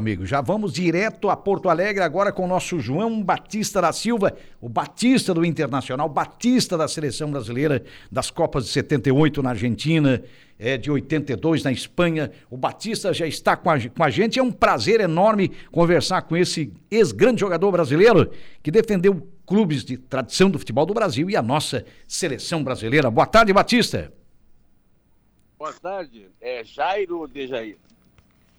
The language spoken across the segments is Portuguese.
amigo. Já vamos direto a Porto Alegre agora com o nosso João Batista da Silva, o Batista do Internacional, Batista da seleção brasileira das Copas de 78 na Argentina, é, de 82 na Espanha. O Batista já está com a, com a gente. É um prazer enorme conversar com esse ex-grande jogador brasileiro que defendeu clubes de tradição do futebol do Brasil e a nossa seleção brasileira. Boa tarde, Batista. Boa tarde. É Jairo de Jair.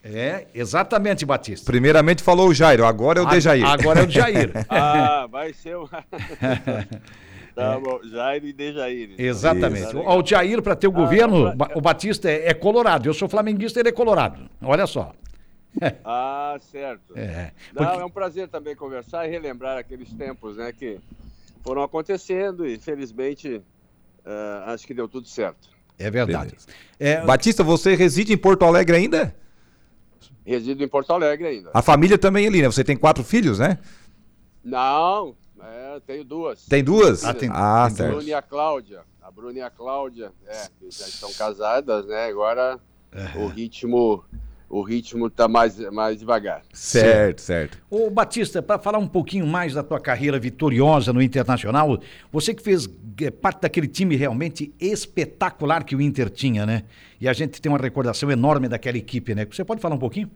É, exatamente, Batista. Primeiramente falou o Jairo, agora é o Dejair. Agora é o Jair. ah, vai ser o. Tá bom, Jairo e Dejair. Então. Exatamente. Isso. O Jair, para ter o ah, governo, o Batista é, é, colorado. Eu sou flamenguista, ele é colorado. Olha só. ah, certo. É, porque... Não, é um prazer também conversar e relembrar aqueles tempos né, que foram acontecendo e, felizmente, uh, acho que deu tudo certo. É verdade. É... Batista, você reside em Porto Alegre ainda? Resido em Porto Alegre ainda. A família também ali, né? Você tem quatro filhos, né? Não, é, tenho duas. Tem duas? Ah, tem, ah tem certo. A Bruna e a Cláudia. A Bruna e a Cláudia, é, já estão casadas, né? Agora é. o ritmo o ritmo está mais, mais devagar. Certo, certo. Ô Batista, para falar um pouquinho mais da tua carreira vitoriosa no Internacional, você que fez é, parte daquele time realmente espetacular que o Inter tinha, né? E a gente tem uma recordação enorme daquela equipe, né? Você pode falar um pouquinho?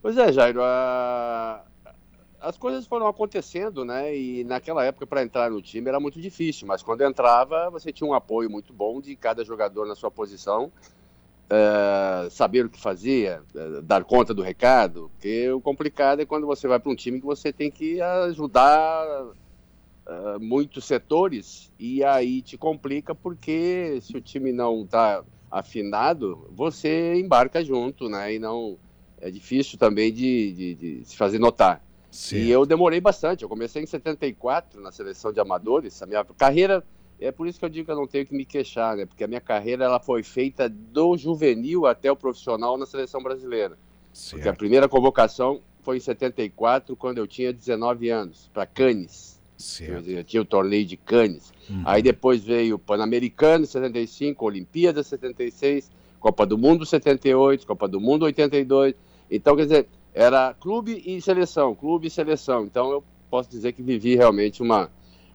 Pois é, Jairo, a... as coisas foram acontecendo, né? E naquela época para entrar no time era muito difícil, mas quando entrava você tinha um apoio muito bom de cada jogador na sua posição uh, saber o que fazia, uh, dar conta do recado, porque o complicado é quando você vai para um time que você tem que ajudar uh, muitos setores e aí te complica porque se o time não está afinado, você embarca junto, né? E não é difícil também de, de, de se fazer notar. Sim. E eu demorei bastante. Eu comecei em 74 na seleção de amadores. A minha carreira é por isso que eu digo que eu não tenho que me queixar, né? Porque a minha carreira ela foi feita do juvenil até o profissional na seleção brasileira. Certo. Porque a primeira convocação foi em 74, quando eu tinha 19 anos, para Cannes. Certo. Eu tinha o torneio de Cannes. Uhum. Aí depois veio o Pan-Americano 75, Olimpíada 76, Copa do Mundo 78, Copa do Mundo 82. Então, quer dizer, era clube e seleção, clube e seleção. Então eu posso dizer que vivi realmente uma,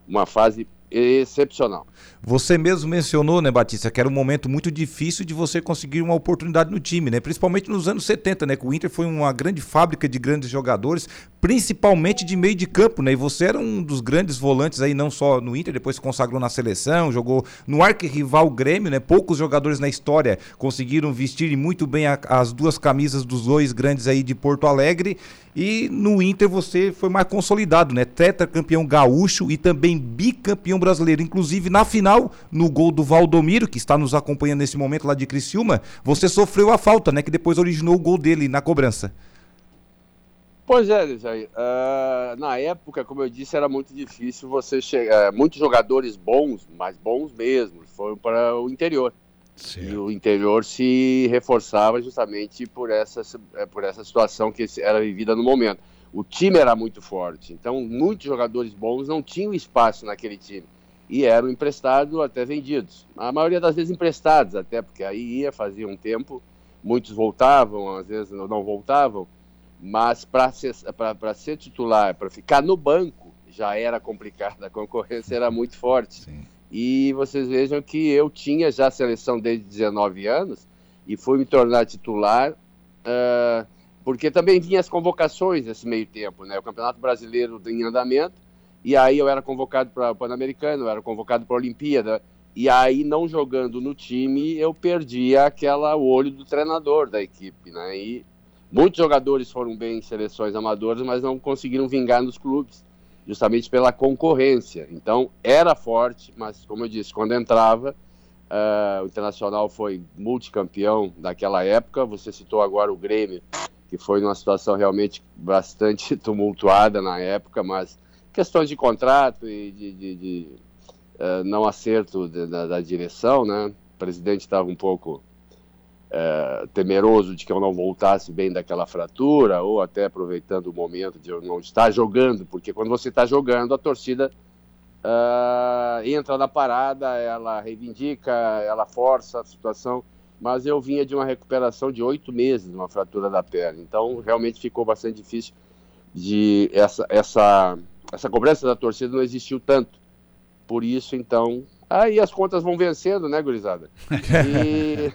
uma fase excepcional. Você mesmo mencionou, né, Batista, que era um momento muito difícil de você conseguir uma oportunidade no time, né? Principalmente nos anos 70, né? Que o Inter foi uma grande fábrica de grandes jogadores, principalmente de meio de campo, né? E você era um dos grandes volantes aí, não só no Inter, depois se consagrou na seleção, jogou no arquirrival Grêmio, né? Poucos jogadores na história conseguiram vestir muito bem a, as duas camisas dos dois grandes aí de Porto Alegre. E no Inter você foi mais consolidado, né? Tetracampeão gaúcho e também bicampeão brasileiro. Inclusive na final, no gol do Valdomiro, que está nos acompanhando nesse momento lá de Criciúma, você sofreu a falta, né? Que depois originou o gol dele na cobrança. Pois é, Jair. Uh, na época, como eu disse, era muito difícil você chegar. Uh, muitos jogadores bons, mas bons mesmo, foram para o interior. Certo. E o interior se reforçava justamente por essa, eh, por essa situação que era vivida no momento. O time era muito forte, então muitos jogadores bons não tinham espaço naquele time e eram emprestados até vendidos. A maioria das vezes emprestados, até porque aí ia, fazia um tempo, muitos voltavam, às vezes não voltavam, mas para ser, ser titular, para ficar no banco, já era complicado, a concorrência era muito forte. Sim. E vocês vejam que eu tinha já a seleção desde 19 anos e fui me tornar titular, uh, porque também vinha as convocações nesse meio tempo, né? O Campeonato Brasileiro em andamento, e aí eu era convocado para o Pan-Americano, eu era convocado para a Olimpíada, e aí não jogando no time, eu perdi aquela olho do treinador da equipe, né? E muitos jogadores foram bem em seleções amadoras, mas não conseguiram vingar nos clubes justamente pela concorrência. Então, era forte, mas, como eu disse, quando entrava, uh, o Internacional foi multicampeão daquela época. Você citou agora o Grêmio, que foi numa situação realmente bastante tumultuada na época, mas questões de contrato e de, de, de uh, não acerto de, da, da, direção, né? O presidente estava um pouco é, temeroso de que eu não voltasse bem daquela fratura, ou até aproveitando o momento de eu não estar jogando, porque quando você está jogando, a torcida uh, entra na parada, ela reivindica, ela força a situação. mas eu vinha de uma recuperação de oito meses, uma fratura da perna. Então, realmente ficou bastante difícil de essa essa essa cobrança da torcida não existiu tanto. Por isso, então, aí as contas vão vencendo, né, gurizada? E,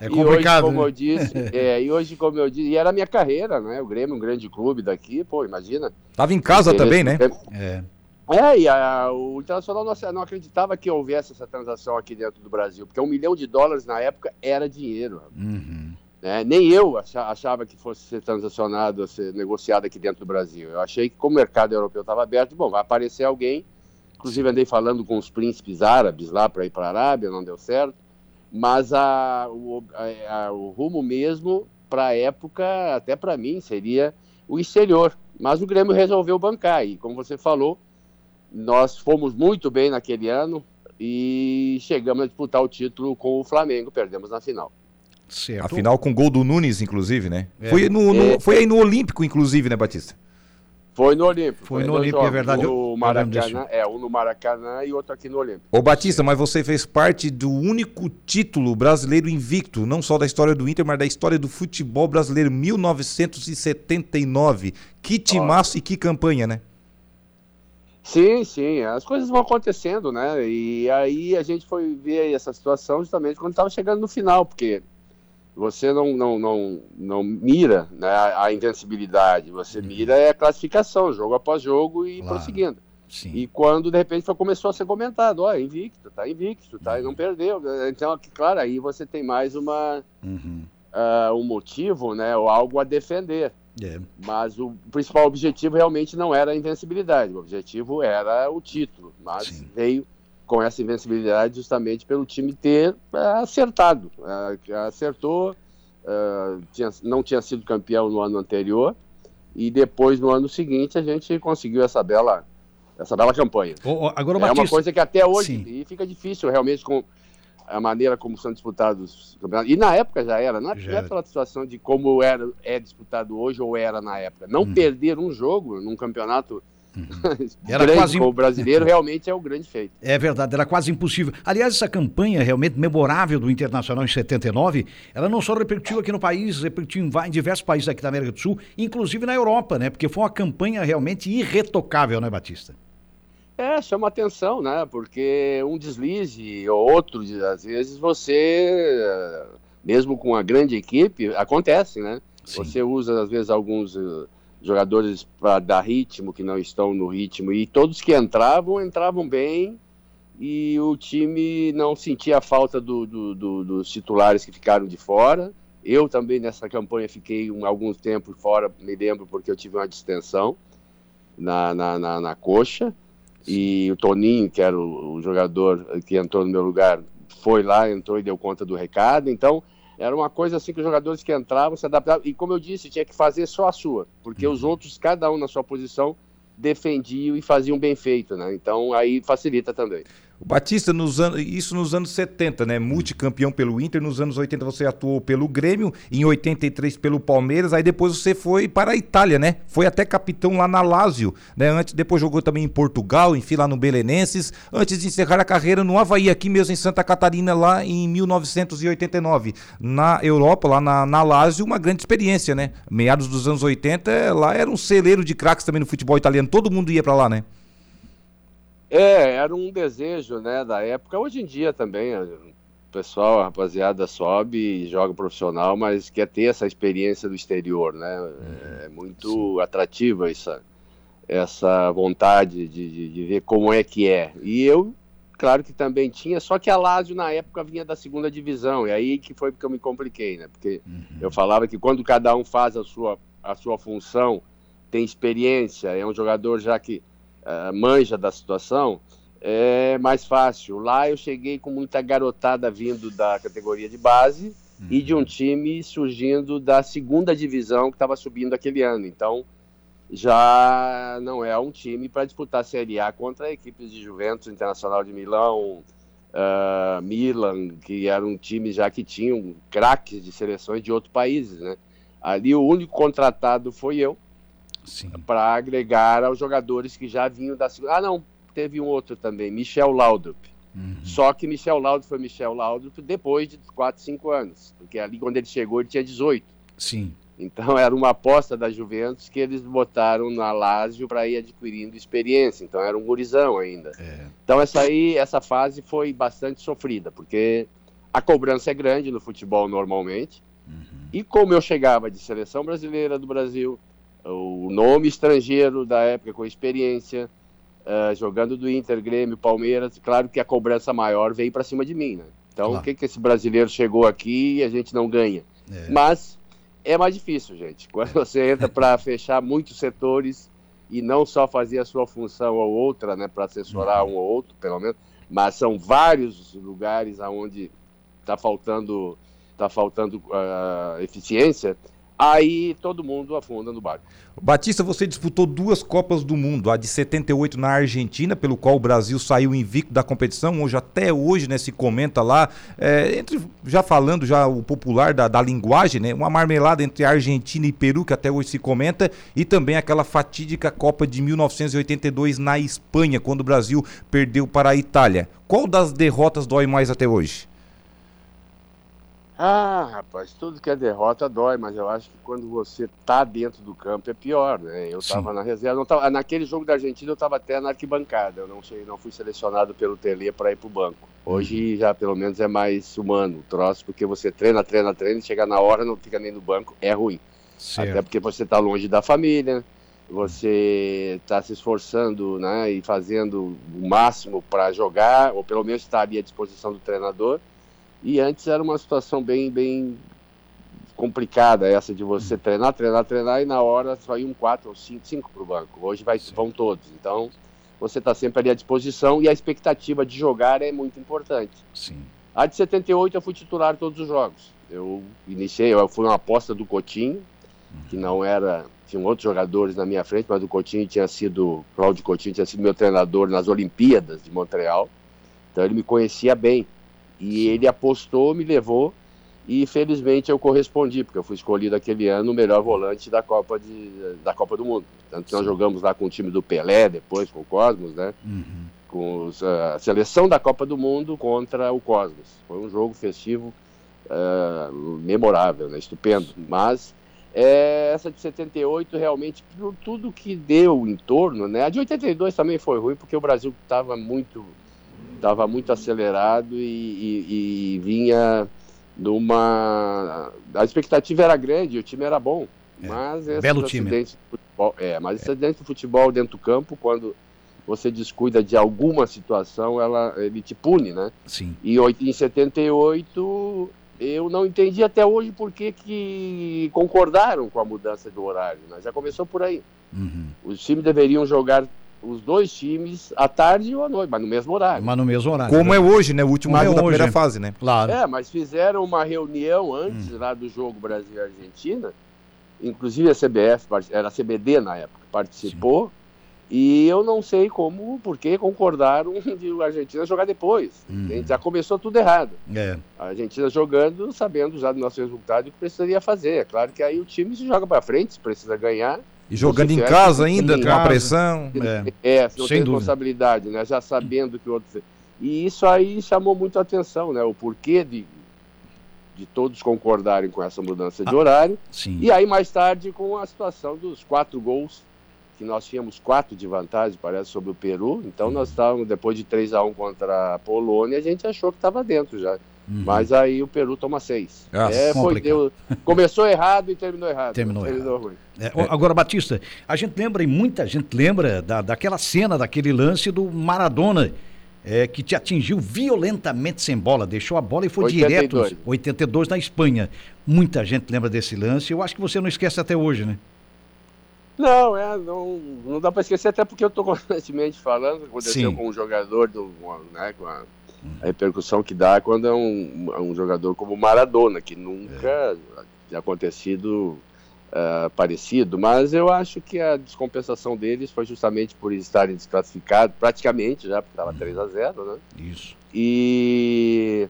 é complicado. E hoje, como né? eu disse, é, e hoje, como eu disse, e era a minha carreira, né? O Grêmio, um grande clube daqui, pô, imagina. Tava em casa também, né? É. É, e a, o Internacional não, não, acreditava que houvesse essa transação aqui dentro do Brasil, porque um milhão de dólares na época era dinheiro. Uhum. Né? Nem eu achava que fosse ser transacionado, ser negociado aqui dentro do Brasil. Eu achei que, como o mercado europeu estava aberto, bom, vai aparecer alguém. Inclusive, andei falando com os príncipes árabes lá para ir para a Arábia, não deu certo. Mas a, o, a, a, o rumo mesmo, para a época, até para mim, seria o exterior. Mas o Grêmio resolveu bancar. E, como você falou, nós fomos muito bem naquele ano e chegamos a disputar o título com o Flamengo, perdemos na final. Certo. A final com gol do Nunes, inclusive, né? É. Foi, no, no é. foi aí no Olímpico, inclusive, né, Batista? Foi no Olímpico. Foi, foi no Olímpico, é verdade. Um no Maracanã, é, um no Maracanã e outro aqui no Olímpico. Ô Batista, mas você fez parte do único título brasileiro invicto, não só da história do Inter, mas da história do futebol brasileiro, 1979. Que timaço e que campanha, né? Sim, sim, as coisas vão acontecendo, né? E aí a gente foi ver essa situação justamente quando estava chegando no final, porque você não, não, não, não mira né, a invencibilidade, você uhum. mira é a classificação, jogo após jogo e claro. prosseguindo. Sim. E quando de repente começou a ser comentado, ó, invicto, tá invicto, tá, uhum. não perdeu. Então, claro, aí você tem mais uma uhum. uh, um motivo, né, ou algo a defender. É. Mas o principal objetivo realmente não era a invencibilidade, o objetivo era o título, mas Sim. veio com essa invencibilidade justamente pelo time ter é, acertado. É, acertou, é, não tinha sido campeão no ano anterior, e depois no ano seguinte a gente conseguiu essa bela, essa bela campanha. agora, é Batista... uma coisa que até hoje e fica difícil realmente com a maneira como são disputados os campeonatos. E na época já era, não é, já pela situação de como era, é disputado hoje ou era na época. Não uhum. perder um jogo num campeonato uhum. era grande quase... o brasileiro realmente é o grande feito. É verdade, era quase impossível. Aliás, essa campanha realmente memorável do Internacional em 79, ela não só repercutiu aqui no país, repercutiu em, diversos países aqui da América do Sul, inclusive na Europa, né? Porque foi uma campanha realmente irretocável, né, Batista? É, chama atenção, né? Porque um deslize ou outro, às vezes você, mesmo com uma grande equipe, acontece, né? Sim. Você usa, às vezes, alguns uh, jogadores para dar ritmo que não estão no ritmo e todos que entravam, entravam bem e o time não sentia a falta do, do, do, dos titulares que ficaram de fora. Eu também nessa campanha fiquei um, algum tempo fora, me lembro, porque eu tive uma distensão na, na, na, na coxa. E o Toninho, que era o, o, jogador que entrou no meu lugar, foi lá, entrou e deu conta do recado. Então, era uma coisa assim que os jogadores que entravam se adaptavam. E como eu disse, tinha que fazer só a sua, porque uhum. os outros, cada um na sua posição, defendiam e faziam bem feito, né? Então, aí facilita também. O Batista, nos anos, isso nos anos 70, né? Multicampeão pelo Inter, nos anos 80 você atuou pelo Grêmio, em 83 pelo Palmeiras, aí depois você foi para a Itália, né? Foi até capitão lá na Lazio, né? Antes, depois jogou também em Portugal, enfim, lá no Belenenses, antes de encerrar a carreira no Havaí, aqui mesmo em Santa Catarina, lá em 1989. Na Europa, lá na, na Lazio, uma grande experiência, né? Meados dos anos 80, lá era um celeiro de craques também no futebol italiano, todo mundo ia para lá, né? É, era um desejo, né, da época. Hoje em dia também, o pessoal, a rapaziada sobe e joga profissional, mas quer ter essa experiência do exterior, né? Uhum. É muito Sim. atrativa essa, essa vontade de, de, de, ver como é que é. E eu, claro que também tinha, só que a Lazio na época vinha da segunda divisão, e aí que foi porque eu me compliquei, né? Porque uhum. eu falava que quando cada um faz a sua, a sua função, tem experiência, é um jogador já que uh, manja da situação, é mais fácil. Lá eu cheguei com muita garotada vindo da categoria de base uhum. e de um time surgindo da segunda divisão que estava subindo aquele ano. Então já não é um time para disputar a Série A contra equipes de Juventus, Internacional de Milão, uh, Milan, que era um time já que tinham craques de seleções de outros países, né? Ali o único contratado foi eu para agregar aos jogadores que já vinham da segunda. Ah, não, teve um outro também, Michel Laudrup. Uhum. Só que Michel Laudrup foi Michel Laudrup depois de 4, 5 anos, porque ali quando ele chegou ele tinha 18. Sim. Então era uma aposta da Juventus que eles botaram na Lazio para ir adquirindo experiência. Então era um gurizão ainda. É. Então essa aí, essa fase foi bastante sofrida, porque a cobrança é grande no futebol normalmente. Uhum. E como eu chegava de seleção brasileira do Brasil, o nome estrangeiro da época com experiência, uh, jogando do Inter, Grêmio, Palmeiras, claro que a cobrança maior veio para cima de mim, né? Então, claro. o que que esse brasileiro chegou aqui e a gente não ganha? É. Mas é mais difícil, gente. Quando você entra para fechar muitos setores e não só fazer a sua função ou outra, né, para assessorar uhum. um ou outro, pelo menos, mas são vários lugares aonde está faltando, tá faltando uh, eficiência aí todo mundo afunda no barco. Batista, você disputou duas Copas do Mundo, a de 78 na Argentina, pelo qual o Brasil saiu invicto da competição, hoje até hoje né, se comenta lá, é, entre, já falando já o popular da, da, linguagem, né, uma marmelada entre Argentina e Peru, que até hoje se comenta, e também aquela fatídica Copa de 1982 na Espanha, quando o Brasil perdeu para a Itália. Qual das derrotas dói mais até hoje? Ah, rapaz, tudo que é derrota dói, mas eu acho que quando você tá dentro do campo é pior, né? Eu estava na reserva, tava, naquele jogo da Argentina eu estava até na arquibancada, eu não sei, não fui selecionado pelo Tele para ir pro banco. Hoje uhum. já pelo menos é mais humano o troço, porque você treina, treina, treina, e chega na hora não fica nem no banco, é ruim. Certo. Até porque você está longe da família, você está se esforçando, né, e fazendo o máximo para jogar, ou pelo menos estar ali à disposição do treinador e antes era uma situação bem, bem complicada essa de você hum. treinar, treinar, treinar e na hora só um quatro ou cinco, cinco para o banco. Hoje vai, vão todos. Então você está sempre ali à disposição e a expectativa de jogar é muito importante. Sim. A de 78 eu fui titular todos os jogos. Eu iniciei, eu fui uma aposta do Coutinho, que não era. Tinham outros jogadores na minha frente, mas o Coutinho tinha sido. Cláudio Coutinho tinha sido meu treinador nas Olimpíadas de Montreal. Então ele me conhecia bem. E ele apostou, me levou e felizmente eu correspondi, porque eu fui escolhido aquele ano o melhor volante da Copa, de, da Copa do Mundo. Tanto que nós jogamos lá com o time do Pelé, depois com o Cosmos, né? Uhum. Com os, a seleção da Copa do Mundo contra o Cosmos. Foi um jogo festivo uh, memorável, né? estupendo. Mas é, essa de 78 realmente, por tudo que deu em torno, né? A de 82 também foi ruim, porque o Brasil estava muito estava muito acelerado e, e, e, vinha numa. A expectativa era grande, o time era bom. É, mas esse belo time. Futebol, é, mas esse acidente do futebol dentro do campo, quando você descuida de alguma situação, ela, ele te pune, né? Sim. E em 78 eu não entendi até hoje por que, que concordaram com a mudança do horário. Né? Já começou por aí. Uhum. Os times deveriam jogar os dois times à tarde ou à noite, mas no mesmo horário. Mas no mesmo horário. Como né? é hoje, né? O último Como jogo é da primeira fase, né? Claro. É, mas fizeram uma reunião antes hum. lá do jogo Brasil-Argentina, inclusive a CBF, era a CBD na época, participou. Sim. E eu não sei como, porque concordaram de a Argentina jogar depois. Hum. Já começou tudo errado. É. A Argentina jogando, sabendo já do nosso resultado o que precisaria fazer. É claro que aí o time se joga para frente, se precisa ganhar. E jogando em casa ainda, com a pressão. É, é tem responsabilidade, né? Já sabendo que o outro. E isso aí chamou muito a atenção, né? O porquê de, de todos concordarem com essa mudança de ah, horário. Sim. E aí, mais tarde, com a situação dos quatro gols, que nós tínhamos quatro de vantagem, parece, sobre o Peru. Então, nós estávamos, depois de 3 a 1 contra a Polônia, a gente achou que estava dentro já. Uhum. Mas aí o Peru toma seis. Ah, é, foi, deu, começou errado e terminou errado. Terminou, terminou errado. É, agora, Batista, a gente lembra, e muita gente lembra, da, daquela cena, daquele lance do Maradona, é, que te atingiu violentamente sem bola, deixou a bola e foi 82. direto. 82 na Espanha. Muita gente lembra desse lance, eu acho que você não esquece até hoje, né? Não, é, não, não dá para esquecer, até porque eu estou constantemente falando, aconteceu Sim. com um jogador do, né, com a a repercussão que dá quando é um, um jogador como Maradona, que nunca é. tinha acontecido uh, parecido, mas eu acho que a descompensação deles foi justamente por estarem desclassificados, praticamente já, porque estava 3 a 0 né? Isso. E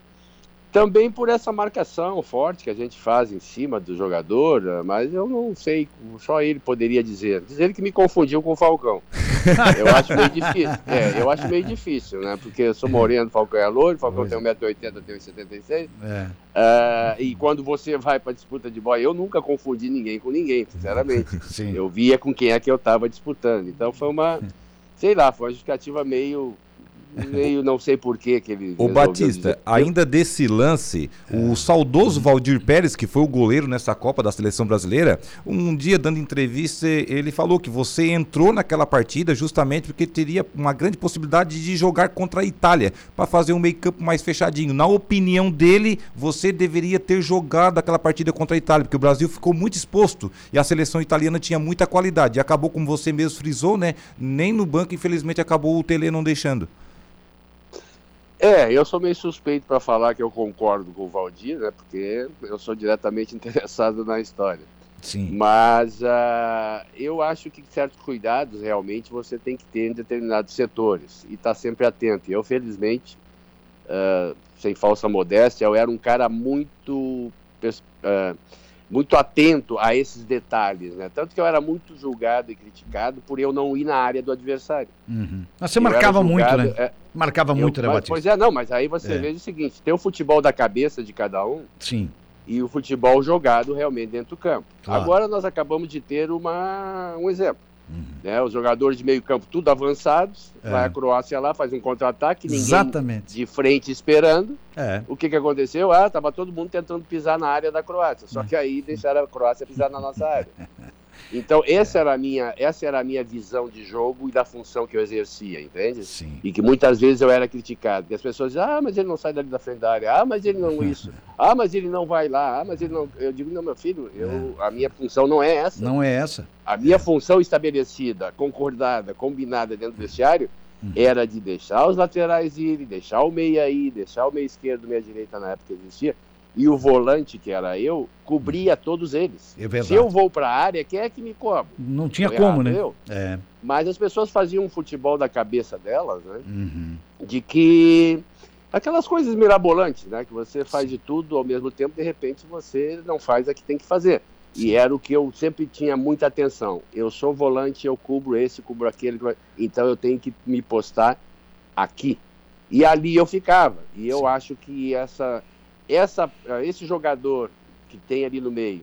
também por essa marcação forte que a gente faz em cima do jogador, mas eu não sei, só ele poderia dizer. Dizer que me confundiu com o Falcão. Eu acho meio difícil. É, eu acho meio difícil, né? Porque eu sou moreno, Falcão é loiro, Falcão tem 1,80m, eu tenho 1,76m. É. Uh, e quando você vai para disputa de bola, eu nunca confundi ninguém com ninguém, sinceramente. Sim. Eu via com quem é que eu estava disputando. Então foi uma, sei lá, foi uma justificativa meio meio não sei por que ele. O Batista, dizer. ainda desse lance, é. o saudoso Valdir Pérez, que foi o goleiro nessa Copa da Seleção Brasileira, um dia dando entrevista, ele falou que você entrou naquela partida justamente porque teria uma grande possibilidade de jogar contra a Itália, para fazer um meio-campo mais fechadinho. Na opinião dele, você deveria ter jogado aquela partida contra a Itália, porque o Brasil ficou muito exposto e a seleção italiana tinha muita qualidade. E acabou, como você mesmo frisou, né? Nem no banco, infelizmente, acabou o Tele não deixando. É, eu sou meio suspeito para falar que eu concordo com o Valdir, né? Porque eu sou diretamente interessado na história. Sim. Mas uh, eu acho que certos cuidados realmente você tem que ter em determinados setores e estar tá sempre atento. Eu, felizmente, uh, sem falsa modéstia, eu era um cara muito uh, muito atento a esses detalhes, né? Tanto que eu era muito julgado e criticado por eu não ir na área do adversário. Uhum. Mas você eu marcava julgado, muito, né? É, marcava eu, muito, né, Batista? Pois é, não, mas aí você é. vê o seguinte, tem o futebol da cabeça de cada um. Sim. E o futebol jogado realmente dentro do campo. Claro. Agora nós acabamos de ter uma, um exemplo. Uhum. Né, os jogadores de meio campo tudo avançados, é. vai a Croácia lá, faz um contra-ataque, ninguém Exatamente. de frente esperando. É. O que, que aconteceu? Ah, tava todo mundo tentando pisar na área da Croácia, só que aí deixaram a Croácia pisar na nossa área. Então, essa era, a minha, essa era a minha visão de jogo e da função que eu exercia, entende? Sim. E que muitas vezes eu era criticado. E as pessoas diziam, ah, mas ele não sai dali da frente da área, ah, mas ele não isso, ah, mas ele não vai lá, ah, mas ele não. Eu digo, não, meu filho, eu, é. a minha função não é essa. Não é essa. A minha função estabelecida, concordada, combinada dentro do vestiário, uhum. era de deixar os laterais irem, deixar o meia ir, deixar o meia esquerdo, meia direita na época que existia, e o volante, que era eu, cobria todos eles. É Se eu vou para a área, quem é que me cobre? Não tinha como, errado, né? Eu. É. Mas as pessoas faziam um futebol da cabeça delas, né? Uhum. De que aquelas coisas mirabolantes, né? Que você faz de tudo ao mesmo tempo, de repente você não faz a que tem que fazer. E era o que eu sempre tinha muita atenção. Eu sou volante, eu cubro esse, cubro aquele, então eu tenho que me postar aqui. E ali eu ficava. E eu Sim. acho que essa essa, esse jogador que tem ali no meio,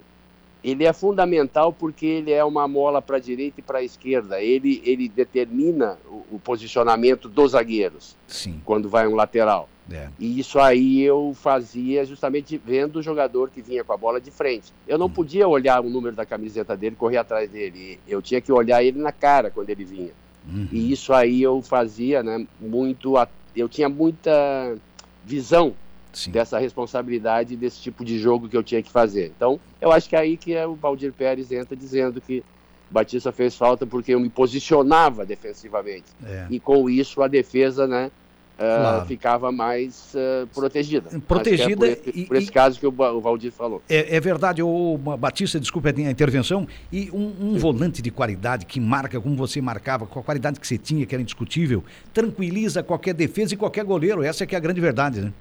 ele é fundamental porque ele é uma mola para a direita e para a esquerda. Ele, ele determina o, o, posicionamento dos zagueiros Sim. quando vai um lateral. É. E isso aí eu fazia justamente vendo o jogador que vinha com a bola de frente. Eu não hum. podia olhar o número da camiseta dele, correr atrás dele. Eu tinha que olhar ele na cara quando ele vinha. Uhum. E isso aí eu fazia, né? Muito. Eu tinha muita visão Sim. dessa responsabilidade desse tipo de jogo que eu tinha que fazer. Então, eu acho que é aí que é o Valdir Pérez entra dizendo que Batista fez falta porque eu me posicionava defensivamente. É. E com isso a defesa, né, uh, claro. ficava mais uh, protegida. Protegida. É por, esse, e, por esse e, caso que o, o Valdir falou. É, é, verdade, o Batista, desculpe a intervenção, e um, um volante de qualidade que marca como você marcava, com a qualidade que você tinha, que era indiscutível, tranquiliza qualquer defesa e qualquer goleiro. Essa é que é a grande verdade, né?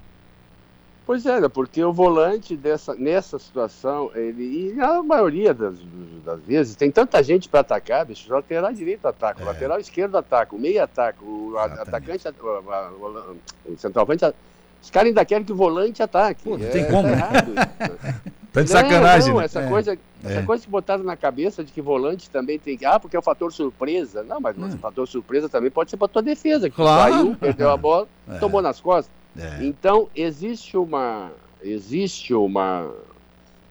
Pois é, né, porque o volante dessa, nessa situação, ele, e a maioria das, das vezes, tem tanta gente para atacar, bicho, o lateral direito ataca, é. o lateral esquerdo ataca, o meio ataca, o Exatamente. atacante, o, o centroavante, os caras ainda querem que o volante ataque. Pô, não é, tem como. Tá tá de sacanagem. Não, né? essa, é. coisa, essa é. coisa que botaram na cabeça de que volante também tem que. Ah, porque é o fator surpresa. Não, mas, mas hum. o fator surpresa também pode ser para tua defesa, que claro. saiu, perdeu a bola, é. tomou nas costas. É. Então, existe uma, existe uma,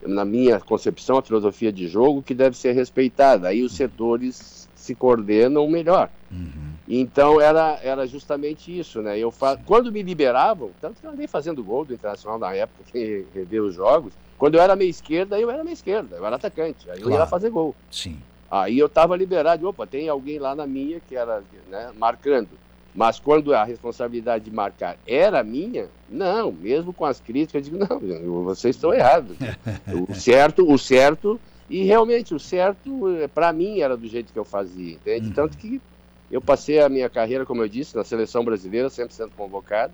na minha concepção, a filosofia de jogo que deve ser respeitada. Aí os setores se coordenam melhor. Uhum. Então era, era justamente isso, né? Eu fa... Quando me liberavam, tanto que eu andei fazendo gol do Internacional na época, que revê os jogos, quando eu era meia esquerda, eu era meia esquerda, eu era atacante, aí claro. eu ia fazer gol. Sim. Aí eu estava liberado, opa, tem alguém lá na minha que era né, marcando. Mas quando a responsabilidade de marcar era minha, não, mesmo com as críticas, eu digo, não, vocês estão errados. o certo, o certo, e realmente o certo, eh, para mim, era do jeito que eu fazia, entende? Uhum. Tanto que eu passei a minha carreira, como eu disse, na seleção brasileira, sempre sendo convocado,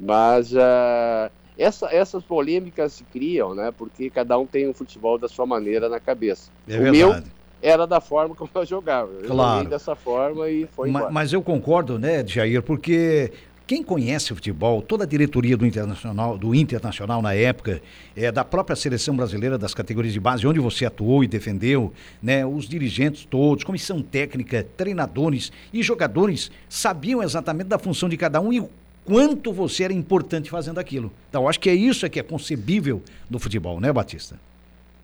mas uh, essa, essas polêmicas se criam, né? Porque cada um tem um futebol da sua maneira na cabeça. É o verdade. meu era da forma como eu jogava. Eu claro. dessa forma e foi mas, mas eu concordo, né, Jair, porque quem conhece o futebol, toda a diretoria do Internacional, do Internacional na época, é, da própria seleção brasileira das categorias de base, onde você atuou e defendeu, né, os dirigentes todos, comissão técnica, treinadores e jogadores sabiam exatamente da função de cada um e o quanto você era importante fazendo aquilo. Então, acho que é isso é que é concebível no futebol, né, Batista?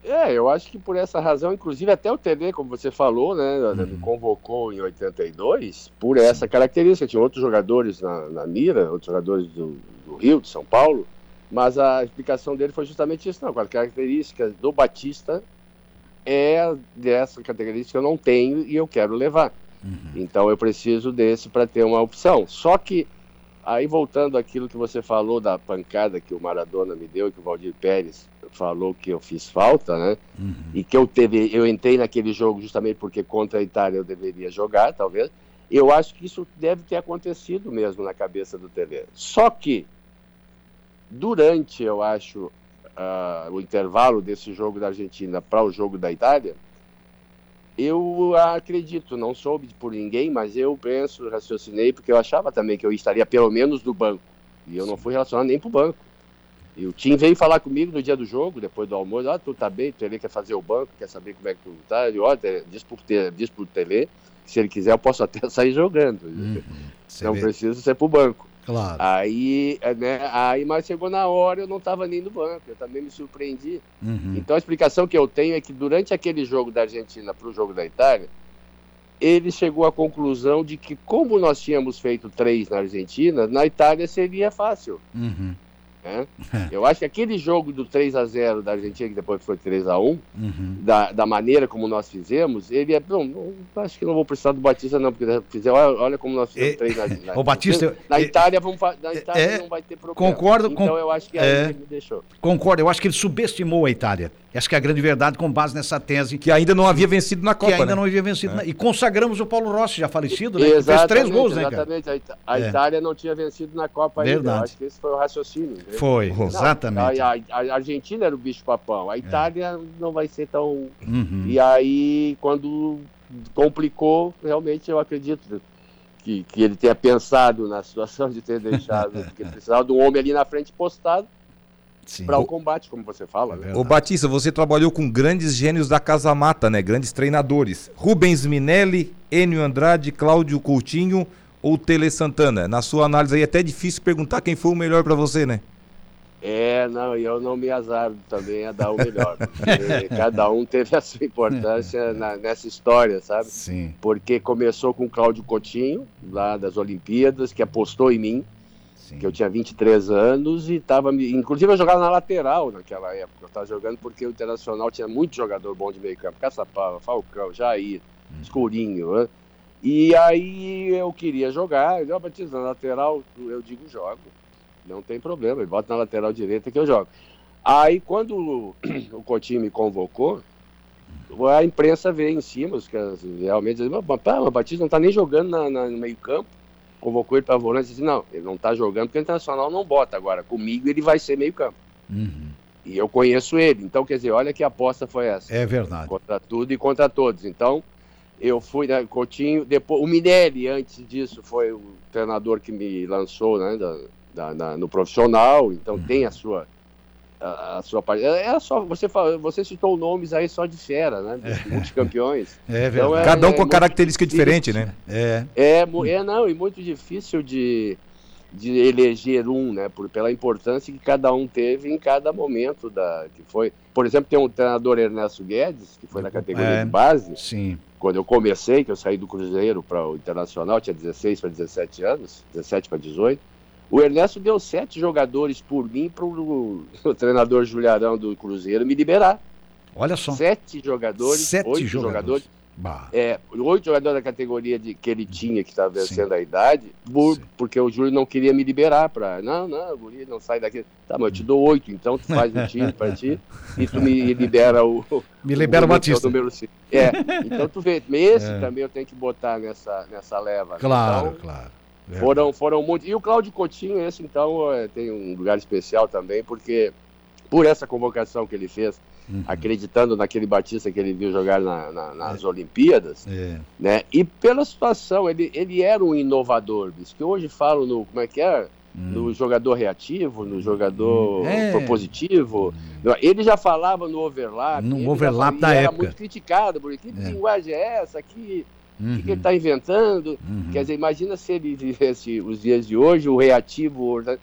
É, eu acho que por essa razão, inclusive até o TD, como você falou, né, uhum. me convocou em 82 por essa característica. Tinha outros jogadores na, na mira, outros jogadores do, do, Rio, de São Paulo, mas a explicação dele foi justamente isso. Não, a característica do Batista é dessa característica que eu não tenho e eu quero levar. Uhum. Então eu preciso desse para ter uma opção. Só que Aí voltando àquilo que você falou da pancada que o Maradona me deu, que o Valdir Pérez falou que eu fiz falta, né? Uhum. E que eu teve, eu entrei naquele jogo justamente porque contra a Itália eu deveria jogar, talvez. Eu acho que isso deve ter acontecido mesmo na cabeça do Tele. Só que durante, eu acho, uh, o intervalo desse jogo da Argentina para o jogo da Itália, eu acredito, não soube por ninguém, mas eu penso, raciocinei, porque eu achava também que eu estaria pelo menos no banco. E eu não fui relacionado nem para o banco. E o Tim veio falar comigo no dia do jogo, depois do almoço, ah, tu tá bem, tu quer fazer o banco, quer saber como é que tu tá. Ele, olha, diz pro, diz pro TV se ele quiser eu posso até sair jogando. Uhum, não vê. preciso ser pro banco. Claro. Aí, é, né, aí, mas chegou na hora, eu não estava nem no banco, eu também me surpreendi. Uhum. Então a explicação que eu tenho é que durante aquele jogo da Argentina para o jogo da Itália, ele chegou à conclusão de que, como nós tínhamos feito três na Argentina, na Itália seria fácil. Uhum. Né? Eu acho que aquele jogo do 3 a 0 da Argentina, que depois foi 3 a 1 uhum. da, da maneira como nós fizemos, ele é. Não, não, acho que não vou precisar do Batista, não, porque fizer, olha, olha como nós fizemos é, 3 na, na, o Batista, na Itália, vamos, na Itália é, não vai ter problema. Concordo então com, eu acho que é, ele me deixou. Concordo, eu acho que ele subestimou a Itália. Essa que é a grande verdade, com base nessa tese. Que ainda não havia vencido na Copa. Que ainda né? não havia vencido. É. Na... E consagramos o Paulo Rossi, já falecido, né? Exatamente, fez três gols, né, cara? Exatamente. A, é. Itália não tinha vencido na Copa Verdade. ainda. Eu acho que esse foi o raciocínio. Né? Foi, não, exatamente. A, a, a, Argentina era o bicho-papão. A é. Itália é. não vai ser tão. Uhum. E aí, quando complicou, realmente eu acredito. Que, que ele tenha pensado na situação de ter deixado, porque precisava de um homem ali na frente postado, para o combate, como você fala. Né? Ô Batista, você trabalhou com grandes gênios da Casa Mata, né? Grandes treinadores. Rubens Minelli, Enio Andrade, Cláudio Coutinho ou Tele Santana? Na sua análise aí é até difícil perguntar quem foi o melhor para você, né? É, não, eu não me azaro também a dar o melhor. cada um teve a sua importância na, nessa história, sabe? Sim. Porque começou com o Cláudio Coutinho, lá das Olimpíadas, que apostou em mim Sim. que eu tinha 23 anos e estava. Inclusive, eu jogava na lateral naquela época. Eu estava jogando porque o Internacional tinha muito jogador bom de meio campo: Caçapava, Falcão, Jair, hum. Escurinho. Né? E aí eu queria jogar. Eu batizo na lateral, eu digo jogo. Não tem problema, ele bota na lateral direita que eu jogo. Aí quando o Coutinho me convocou, a imprensa veio em cima, os caras realmente dizem, o Batista não está nem jogando na, na, no meio campo convocou ele para a volante e disse, não, ele não está jogando porque o Internacional não bota agora. Comigo ele vai ser meio campo. Uhum. E eu conheço ele. Então, quer dizer, olha que aposta foi essa. É verdade. Contra tudo e contra todos. Então, eu fui, né, Coutinho, depois, o Minelli, antes disso, foi o treinador que me lançou né, da, da, da no profissional. Então, uhum. tem a sua a, a sua parte. É, é só, você, você citou nomes aí só de fera, né? É. Multicampeões. É verdade. Então, é, Cada um com é característica diferente, né? É. é. É, não, e muito difícil de, de eleger um, né? Por, pela importância que cada um teve em cada momento da que foi. Por exemplo, tem um treinador Ernesto Guedes, que foi na categoria é, de base. Sim. Quando eu comecei, que eu saí do Cruzeiro para o Internacional, tinha 16 para 17 anos, 17 para 18 o Ernesto deu sete jogadores por mim para o treinador Juliarão do Cruzeiro me liberar. Olha só. Sete jogadores, sete oito jogadores. jogadores é, oito jogadores da categoria de, que ele tinha, que estava vencendo Sim. a idade, por, porque o Júlio não queria me liberar para. Não, não, o Guri não sai daqui. Tá, mas eu te dou oito, então tu faz um time para ti e tu me libera o. Me libera o, o Batista. Número cinco. É, então tu vê, esse é. também eu tenho que botar nessa, nessa leva. Claro, então, claro. Foram, foram muito. E o Cláudio Coutinho, esse então, é, tem um lugar especial também, porque por essa convocação que ele fez, uhum. acreditando naquele Batista que ele viu jogar na, na, nas é. Olimpíadas, é. né? E pela situação, ele, ele era um inovador, bicho, que hoje falo no, como é que é? Hum. No jogador reativo, no jogador é. propositivo. Hum. Ele já falava no overlap. No overlap da era época. muito criticado, porque que é. linguagem é essa? Que, uhum. que, que ele está inventando? Uhum. Quer dizer, imagina se ele vivesse os dias de hoje, o reativo. Ele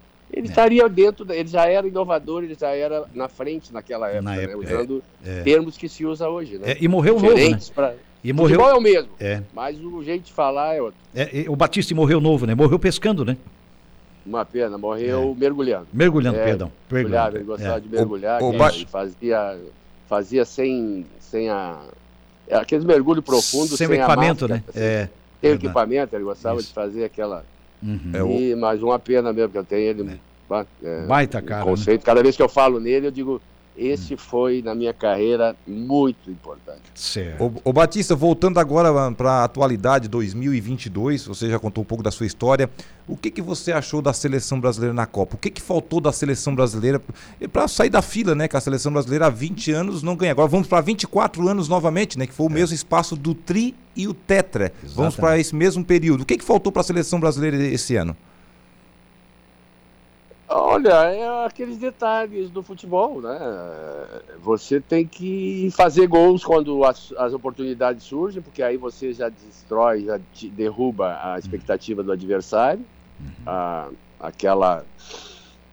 é. estaria dentro, ele já era inovador, ele já era na frente naquela época, na né? época usando é. é. termos que se usa hoje. Né? É, e morreu Diferentes novo. Né? Pra... E morreu... Futebol é o mesmo, é. mas o jeito de falar é outro. o Batista morreu novo, né? Morreu pescando, né? Uma pena, morreu mergulhando. Mergulhando, perdão. Mergulhando, ele gostava de mergulhar, o, o fazia, fazia sem, sem a. Aqueles mergulhos profundos sem, sem equipamento, né? É, tem equipamento, ele gostava Isso. de fazer aquela. Uhum. E, mas uma pena mesmo, que eu tenho ele é, Baita cara. Né? Conceito. Né? Cada vez que eu falo nele, eu digo, esse foi, na minha carreira, muito importante. Certo. O, o Batista, voltando agora para a atualidade 2022, você já contou um pouco da sua história. O que, que você achou da seleção brasileira na Copa? O que, que faltou da seleção brasileira para sair da fila, né? Que a seleção brasileira há 20 anos não ganha. Agora vamos para 24 anos novamente, né? Que foi o é. mesmo espaço do Tri e o Tetra. Exatamente. Vamos para esse mesmo período. O que, que faltou para a seleção brasileira esse ano? Olha, é aqueles detalhes do futebol, né? Você tem que fazer gols quando as, as oportunidades surgem, porque aí você já destrói, já derruba a expectativa do adversário, uhum. a, aquela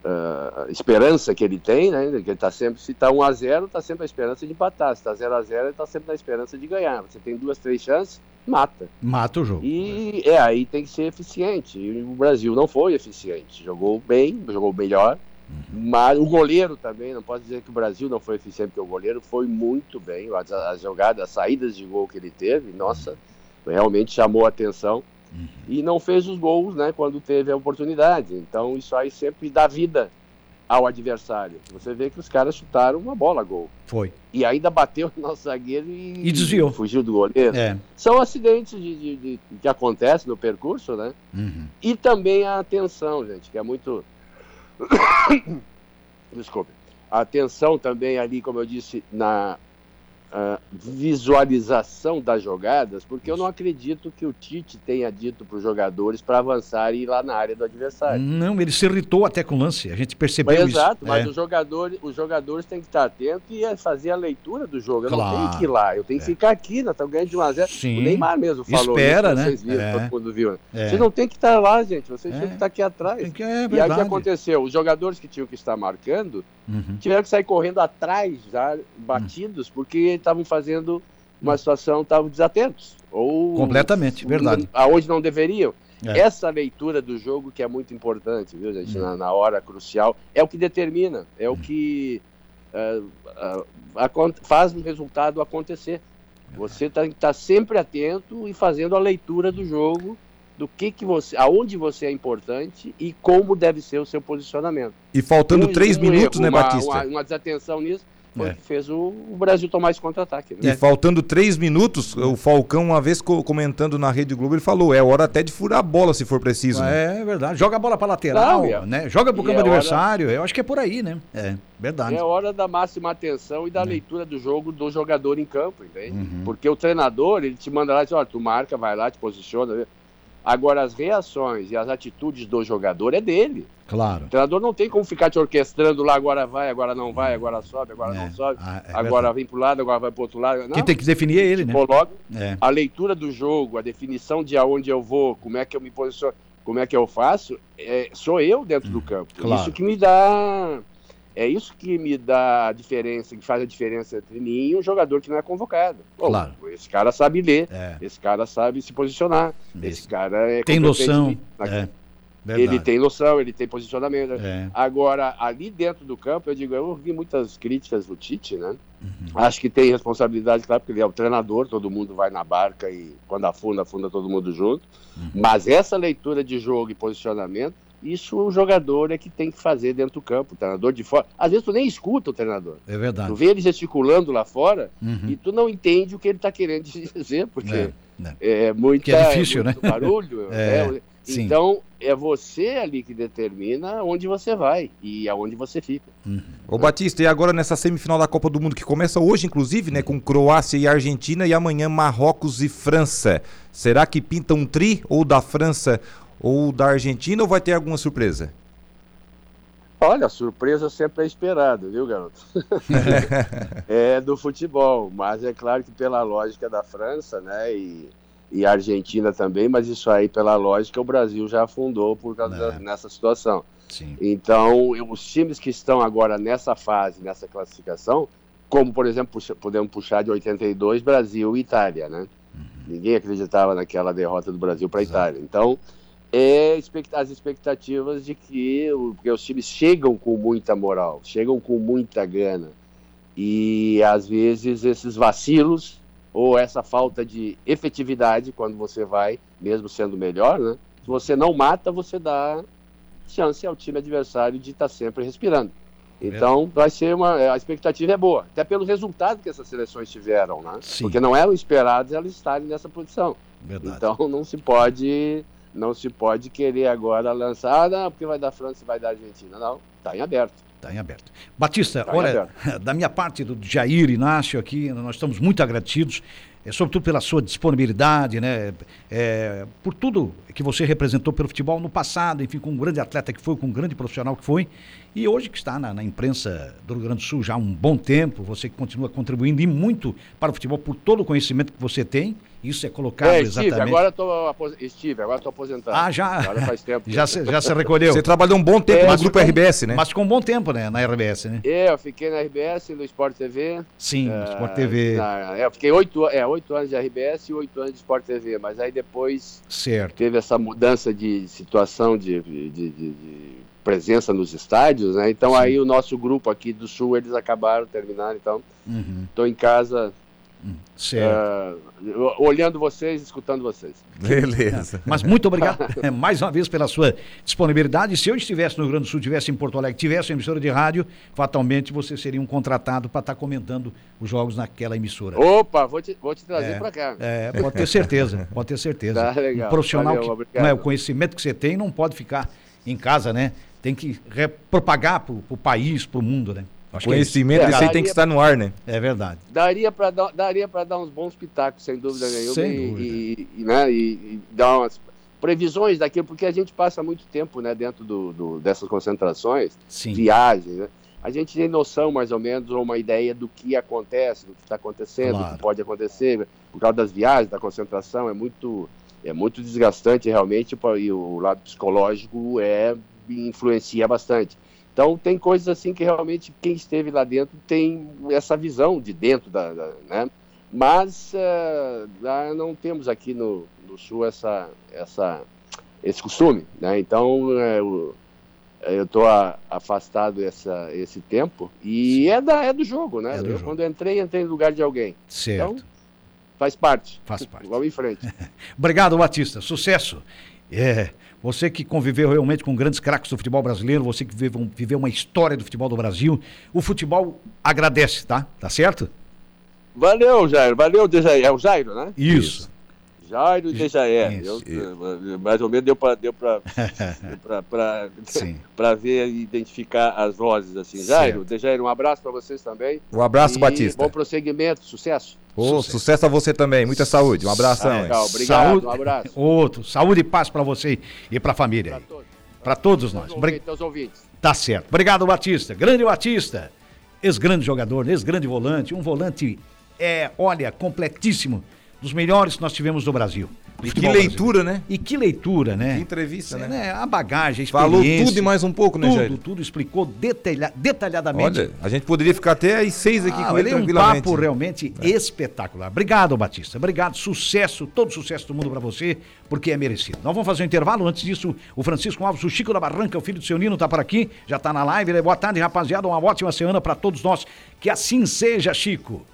uh, esperança que ele tem, né? Que ele tá sempre, se está 1 a 0 está sempre a esperança de empatar. Se está 0 a 0 ele está sempre na esperança de ganhar. Você tem duas, três chances, mata. Mata o jogo. E é, aí tem que ser eficiente. E o Brasil não foi eficiente. Jogou bem, jogou melhor. Uhum. Mas o goleiro também, não posso dizer que o Brasil não foi eficiente, porque o goleiro foi muito bem. As, as jogadas, as saídas de gol que ele teve, nossa, realmente chamou a atenção. Uhum. E não fez os gols né, quando teve a oportunidade. Então isso aí sempre dá vida ao adversário. Você vê que os caras chutaram uma bola gol. Foi. E ainda bateu no nosso zagueiro e, e desviou. Fugiu do goleiro. É. São acidentes de, de, de, que acontecem no percurso, né? Uhum. E também a atenção, gente, que é muito. Desculpe. A atenção também ali, como eu disse, na uh, visualização das jogadas, porque eu não acredito que o Tite tenha dito para os jogadores para avançar e ir lá na área do adversário. Não, ele se irritou até com o lance, a gente percebeu mas, isso. Exato, mas é. os, jogadores, os jogadores têm que estar atentos e fazer a leitura do jogo. Eu claro. não tenho que ir lá, eu tenho que é. ficar aqui, nós estamos ganhando de 1 a 0 Sim. O Neymar mesmo falou Espera, isso, né? vocês viram, é. todo mundo viu. Né? É. Você não tem que estar lá, gente, vocês é. têm que estar aqui atrás. Que, é e aí o que aconteceu? Os jogadores que tinham que estar marcando uhum. tiveram que sair correndo atrás, já batidos, uhum. porque estavam fazendo uma situação estavam desatentos. Ou Completamente, verdade. Aonde não deveriam. É. Essa leitura do jogo que é muito importante, viu, gente? Hum. Na, na, hora crucial, é o que determina, é o que uh, uh, faz o resultado acontecer. Você está tá sempre atento e fazendo a leitura do jogo, do que, que você, aonde você é importante e como deve ser o seu posicionamento. E faltando um, três um minutos, erro, né, Batista? Uma, uma desatenção nisso foi é. que fez o, o, Brasil tomar esse contra-ataque. Né? E faltando três minutos, o Falcão, uma vez comentando na Rede Globo, ele falou: é hora até de furar a bola se for preciso. Né? É verdade. Joga a bola para lateral, Não, né? Joga pro campo é adversário. Hora... Eu acho que é por aí, né? É, verdade. É hora da máxima atenção e da é. leitura do jogo do jogador em campo, entende? Uhum. Porque o treinador, ele te manda lá e diz: olha, tu marca, vai lá, te posiciona. Agora, as reações e as atitudes do jogador é dele. Claro. O treinador não tem como ficar te orquestrando lá, agora vai, agora não vai, agora sobe, agora é. não sobe, ah, é agora vem para o lado, agora vai para outro lado. Não. Quem tem que definir é ele, né? Logo, é. A leitura do jogo, a definição de aonde eu vou, como é que eu me posiciono, como é que eu faço, é, sou eu dentro hum, do campo. Claro. Isso que me dá é isso que me dá a diferença, que faz a diferença entre mim e um jogador que não é convocado. Bom, claro. Esse cara sabe ler, é. esse cara sabe se posicionar, esse, esse cara é tem noção. É. Ele tem noção, ele tem posicionamento. É. Agora, ali dentro do campo, eu digo, eu ouvi muitas críticas do Tite, né? Uhum. Acho que tem responsabilidade, claro, porque ele é o treinador, todo mundo vai na barca e quando afunda, afunda todo mundo junto. Uhum. Mas essa leitura de jogo e posicionamento isso o jogador é que tem que fazer dentro do campo, o treinador de fora. Às vezes tu nem escuta o treinador. É verdade. Tu vê ele gesticulando lá fora uhum. e tu não entende o que ele está querendo dizer, porque é, é. é muita, que é difícil, é né? barulho. é. Então, é você ali que determina onde você vai e aonde você fica. Uhum. Ô Batista, e agora nessa semifinal da Copa do Mundo que começa hoje, inclusive, né, com Croácia e Argentina e amanhã Marrocos e França. Será que pinta um tri ou da França ou da Argentina ou vai ter alguma surpresa? Olha, surpresa sempre é esperada, viu, garoto? é do futebol, mas é claro que pela lógica da França, né, e, e Argentina também, mas isso aí pela lógica o Brasil já afundou por causa é. da, nessa situação. Sim. Então, os times que estão agora nessa fase, nessa classificação, como por exemplo puxa, podemos puxar de 82 Brasil e Itália, né? Uhum. Ninguém acreditava naquela derrota do Brasil para a Itália. Então é as expectativas de que porque os times chegam com muita moral, chegam com muita gana. E às vezes esses vacilos ou essa falta de efetividade quando você vai, mesmo sendo melhor, né? Se você não mata, você dá chance ao time adversário de estar tá sempre respirando. Então vai ser uma. A expectativa é boa, até pelo resultado que essas seleções tiveram, né? Sim. Porque não eram esperados elas estarem nessa posição. Verdade. Então não se pode não se pode querer agora lançar, ah, não, porque vai dar França e vai dar Argentina. Não, está em aberto. Está em aberto. Batista, tá olha, da minha parte, do Jair Inácio aqui, nós estamos muito agradecidos, é, sobretudo pela sua disponibilidade, né? É, por tudo que você representou pelo futebol no passado, enfim, com um grande atleta que foi, com um grande profissional que foi, e hoje que está na, na imprensa do Rio Grande do Sul já há um bom tempo, você que continua contribuindo e muito para o futebol por todo o conhecimento que você tem isso é colocado é, Steve, exatamente. Agora tô, Steve, agora estou aposentado. Ah, já. Agora faz tempo. já, se, já se recolheu. Você trabalhou um bom tempo é, no grupo RBS, né? Mas ficou um bom tempo, né? Na RBS, né? É, eu fiquei na RBS, no Sport TV. Sim, no uh, Sport TV. Na, é, eu fiquei oito, é, oito anos de RBS e oito anos de Sport TV. Mas aí depois certo. teve essa mudança de situação de, de, de, de presença nos estádios, né? Então Sim. aí o nosso grupo aqui do Sul, eles acabaram, terminaram, então estou uhum. em casa Certo. Uh, olhando vocês, escutando vocês. Beleza. Mas muito obrigado mais uma vez pela sua disponibilidade. Se eu estivesse no Rio Grande do Sul, estivesse em Porto Alegre, tivesse uma emissora de rádio, fatalmente você seria um contratado para estar tá comentando os jogos naquela emissora. Opa, vou te, vou te trazer é, para cá. É, pode ter certeza, pode ter certeza. Tá, legal. Um profissional Valeu, que, não é, o conhecimento que você tem não pode ficar em casa, né? Tem que propagar para o país, para o mundo, né? Acho Conhecimento, é isso aí tem que estar no ar, né? É verdade. Daria para dar, daria dar uns bons pitacos, sem dúvida nenhuma. Sem e, dúvida. E, e, né, e, e, dar umas previsões daquilo, porque a gente passa muito tempo né, dentro do, do dessas concentrações, Sim. viagens, né? A gente tem noção, mais ou menos, ou uma ideia do que acontece, do que está acontecendo, claro. do que pode acontecer, por causa das viagens, da concentração, é muito, é muito desgastante realmente, e o lado psicológico é influencia bastante. Então tem coisas assim que realmente quem esteve lá dentro tem essa visão de dentro da, da né? Mas uh, não temos aqui no, no sul essa, essa, esse costume, né? Então uh, eu estou afastado essa, esse tempo e é, da, é do jogo, né? É do eu, jogo. Quando entrei, entrei no lugar de alguém. Certo. Então, faz parte. Faz parte. Vamos em frente. Obrigado, Batista. Sucesso. É. Você que conviveu realmente com grandes craques do futebol brasileiro, você que viveu, viveu uma história do futebol do Brasil, o futebol agradece, tá? Tá certo? Valeu, Jairo. Valeu, Dejair. É o Jairo, né? Isso. Jairo e Dejair. mais ou menos deu para deu para ver e identificar as vozes assim. Jairo, Dejair, um abraço para vocês também. Um abraço, e Batista. Bom prosseguimento, sucesso. Oh, sucesso. sucesso. a você também, muita saúde. Um abração. Ah, legal, obrigado, saúde, um abraço. Outro, saúde e paz para você e para a família. Para todos. Para todos nós. Ouvintes, ouvintes. Tá certo. Obrigado, Batista. Grande Batista. Ex-grande jogador, ex-grande volante, um volante, é, olha, completíssimo, dos melhores que nós tivemos no Brasil. E que leitura, né? E que leitura, né? Que entrevista, né? né? A bagagem, a Falou tudo e mais um pouco, né, Tudo, tudo, explicou detalha, detalhadamente. Olha, a gente poderia ficar até às seis aqui ah, com ele é um papo realmente é. espetacular. Obrigado, Batista. Obrigado, sucesso, todo sucesso do mundo para você, porque é merecido. Nós vamos fazer um intervalo. Antes disso, o Francisco Alves, o Chico da Barranca, o filho do seu Nino, tá por aqui, já tá na live. Boa tarde, rapaziada. Uma ótima semana para todos nós. Que assim seja, Chico.